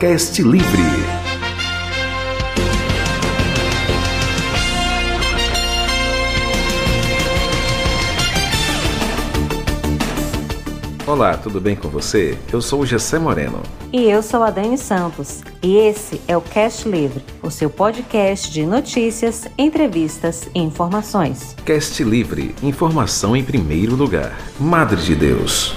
Cast Livre. Olá, tudo bem com você? Eu sou o Gessé Moreno. E eu sou a Dani Santos. E esse é o Cast Livre, o seu podcast de notícias, entrevistas e informações. Cast Livre, informação em primeiro lugar. Madre de Deus.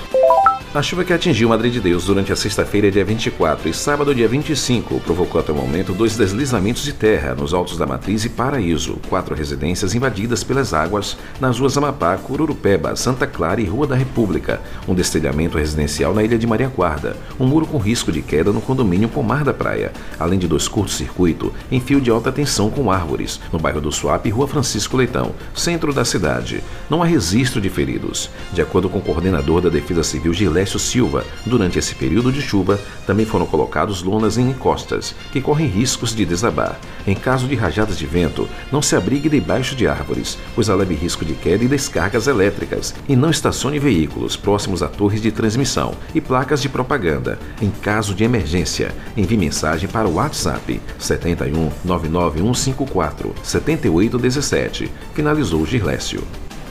A chuva que atingiu Madre de Deus durante a sexta-feira, dia 24 e sábado, dia 25, provocou até o momento dois deslizamentos de terra nos altos da Matriz e Paraíso, quatro residências invadidas pelas águas nas ruas Amapá, Cururupeba, Santa Clara e Rua da República, um destelhamento residencial na ilha de Maria Guarda, um muro com risco de queda no condomínio Pomar da Praia, além de dois curtos-circuito em fio de alta tensão com árvores, no bairro do Suape Rua Francisco Leitão, centro da cidade. Não há registro de feridos. De acordo com o coordenador da Defesa Civil, Gilé Décio Silva. Durante esse período de chuva, também foram colocados lonas em encostas, que correm riscos de desabar. Em caso de rajadas de vento, não se abrigue debaixo de árvores, pois há leve risco de queda e descargas elétricas, e não estacione veículos próximos a torres de transmissão e placas de propaganda. Em caso de emergência, envie mensagem para o WhatsApp 71 99154 7817. Finalizou Girlécio.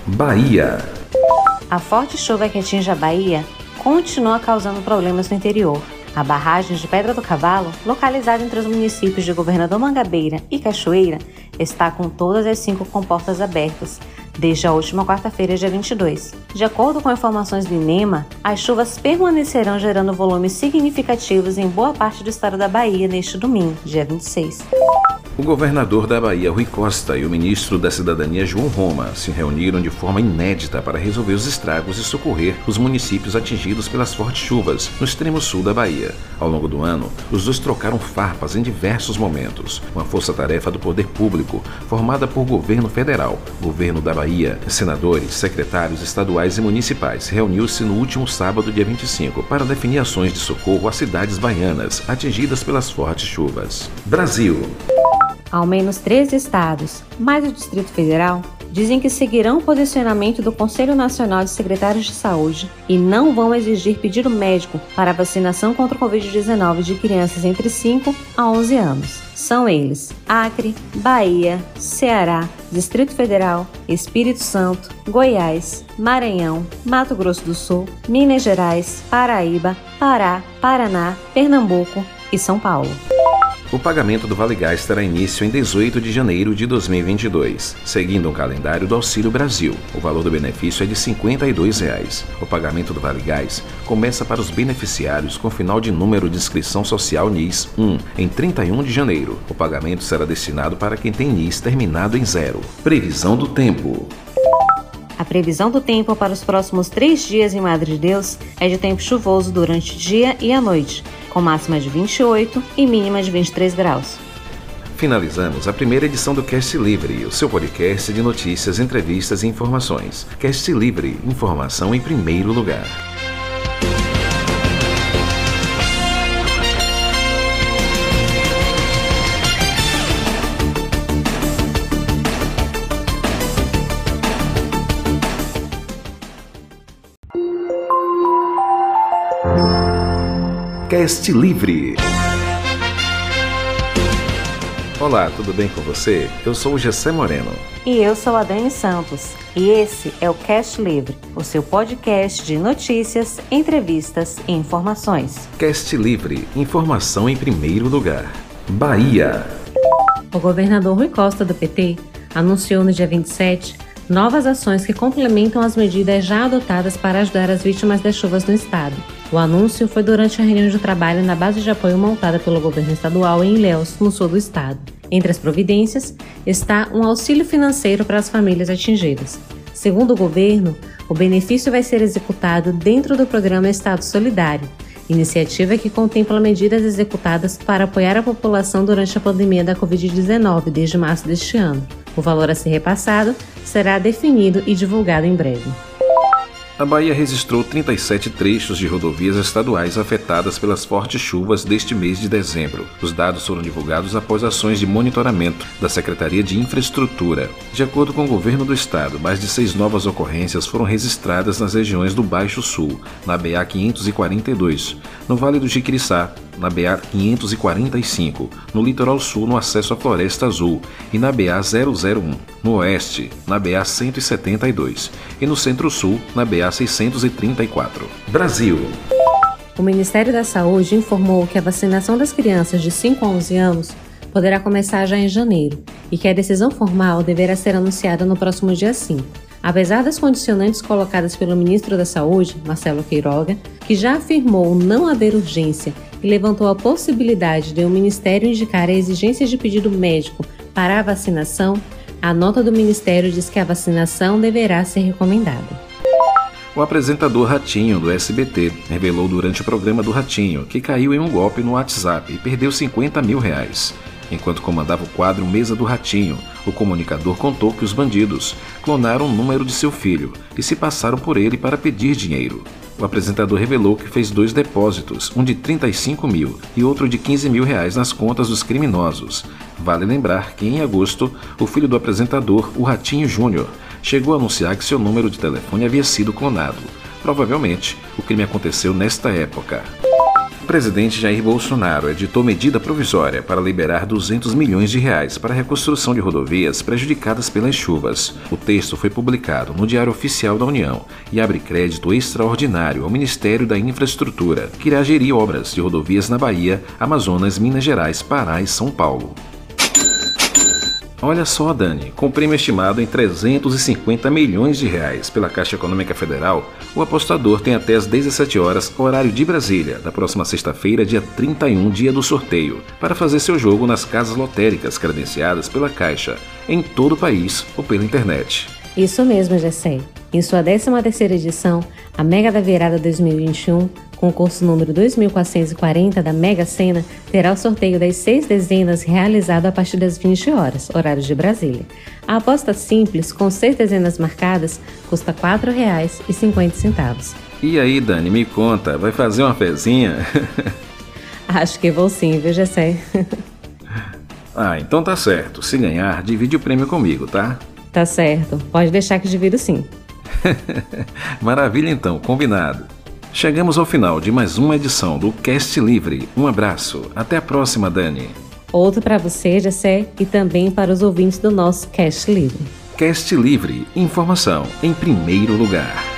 Bahia. A forte chuva que atinge a Bahia continua causando problemas no interior. A barragem de Pedra do Cavalo, localizada entre os municípios de Governador Mangabeira e Cachoeira, está com todas as cinco comportas abertas desde a última quarta-feira, dia 22. De acordo com informações do INEMA, as chuvas permanecerão gerando volumes significativos em boa parte do estado da Bahia neste domingo, dia 26. O governador da Bahia, Rui Costa, e o ministro da Cidadania, João Roma, se reuniram de forma inédita para resolver os estragos e socorrer os municípios atingidos pelas fortes chuvas no extremo sul da Bahia. Ao longo do ano, os dois trocaram farpas em diversos momentos. Uma força-tarefa do poder público, formada por governo federal, governo da Bahia, senadores, secretários estaduais e municipais, reuniu-se no último sábado, dia 25, para definir ações de socorro às cidades baianas atingidas pelas fortes chuvas. Brasil. Ao menos três estados, mais o Distrito Federal, dizem que seguirão o posicionamento do Conselho Nacional de Secretários de Saúde e não vão exigir pedido médico para vacinação contra o Covid-19 de crianças entre 5 a 11 anos. São eles: Acre, Bahia, Ceará, Distrito Federal, Espírito Santo, Goiás, Maranhão, Mato Grosso do Sul, Minas Gerais, Paraíba, Pará, Paraná, Pernambuco e São Paulo. O pagamento do Vale Gás terá início em 18 de janeiro de 2022, seguindo o calendário do Auxílio Brasil. O valor do benefício é de 52 reais. O pagamento do Vale Gás começa para os beneficiários com final de número de inscrição social NIS 1 em 31 de janeiro. O pagamento será destinado para quem tem NIS terminado em zero. Previsão do tempo. A previsão do tempo para os próximos três dias em Madre de Deus é de tempo chuvoso durante o dia e a noite com máxima de 28 e mínima de 23 graus. Finalizamos a primeira edição do Cast Livre, o seu podcast de notícias, entrevistas e informações. Cast Livre, informação em primeiro lugar. Cast Livre. Olá, tudo bem com você? Eu sou o Gessé Moreno. E eu sou a Dani Santos. E esse é o Cast Livre, o seu podcast de notícias, entrevistas e informações. Cast Livre, informação em primeiro lugar. Bahia. O governador Rui Costa do PT anunciou no dia 27 novas ações que complementam as medidas já adotadas para ajudar as vítimas das chuvas no estado. O anúncio foi durante a reunião de trabalho na base de apoio montada pelo governo estadual em Ilhéus, no sul do estado. Entre as providências está um auxílio financeiro para as famílias atingidas. Segundo o governo, o benefício vai ser executado dentro do programa Estado Solidário, iniciativa que contempla medidas executadas para apoiar a população durante a pandemia da Covid-19 desde março deste ano. O valor a ser repassado será definido e divulgado em breve. A Bahia registrou 37 trechos de rodovias estaduais afetadas pelas fortes chuvas deste mês de dezembro. Os dados foram divulgados após ações de monitoramento da Secretaria de Infraestrutura. De acordo com o governo do estado, mais de seis novas ocorrências foram registradas nas regiões do Baixo Sul, na BA 542, no Vale do Jiquiriçá, na BA 545, no litoral sul no acesso à Floresta Azul, e na BA 001, no oeste, na BA 172, e no centro-sul, na BA 634. Brasil. O Ministério da Saúde informou que a vacinação das crianças de 5 a 11 anos poderá começar já em janeiro e que a decisão formal deverá ser anunciada no próximo dia 5. Apesar das condicionantes colocadas pelo ministro da Saúde, Marcelo Queiroga, que já afirmou não haver urgência e levantou a possibilidade de o Ministério indicar a exigência de pedido médico para a vacinação, a nota do Ministério diz que a vacinação deverá ser recomendada. O apresentador Ratinho, do SBT, revelou durante o programa do Ratinho que caiu em um golpe no WhatsApp e perdeu 50 mil reais. Enquanto comandava o quadro Mesa do Ratinho, o comunicador contou que os bandidos clonaram o número de seu filho e se passaram por ele para pedir dinheiro. O apresentador revelou que fez dois depósitos, um de 35 mil e outro de 15 mil reais nas contas dos criminosos. Vale lembrar que, em agosto, o filho do apresentador, o Ratinho Júnior, chegou a anunciar que seu número de telefone havia sido clonado. Provavelmente, o crime aconteceu nesta época. O presidente Jair Bolsonaro editou medida provisória para liberar 200 milhões de reais para a reconstrução de rodovias prejudicadas pelas chuvas. O texto foi publicado no Diário Oficial da União e abre crédito extraordinário ao Ministério da Infraestrutura, que irá gerir obras de rodovias na Bahia, Amazonas, Minas Gerais, Pará e São Paulo. Olha só, Dani, com prêmio estimado em 350 milhões de reais pela Caixa Econômica Federal, o apostador tem até às 17 horas, horário de Brasília, da próxima sexta-feira, dia 31, dia do sorteio, para fazer seu jogo nas casas lotéricas credenciadas pela Caixa, em todo o país ou pela internet. Isso mesmo, Gessé. Em sua 13ª edição, a Mega da Virada 2021 concurso número 2440 da Mega Sena terá o sorteio das seis dezenas realizado a partir das 20 horas, horário de Brasília. A aposta simples, com seis dezenas marcadas, custa R$ 4,50. E aí, Dani, me conta, vai fazer uma fezinha? Acho que vou sim, viu, Gessé? ah, então tá certo. Se ganhar, divide o prêmio comigo, tá? Tá certo. Pode deixar que divido sim. Maravilha então, combinado. Chegamos ao final de mais uma edição do Cast Livre. Um abraço. Até a próxima, Dani. Outro para você, Jessé, e também para os ouvintes do nosso Cast Livre. Cast Livre. Informação em primeiro lugar.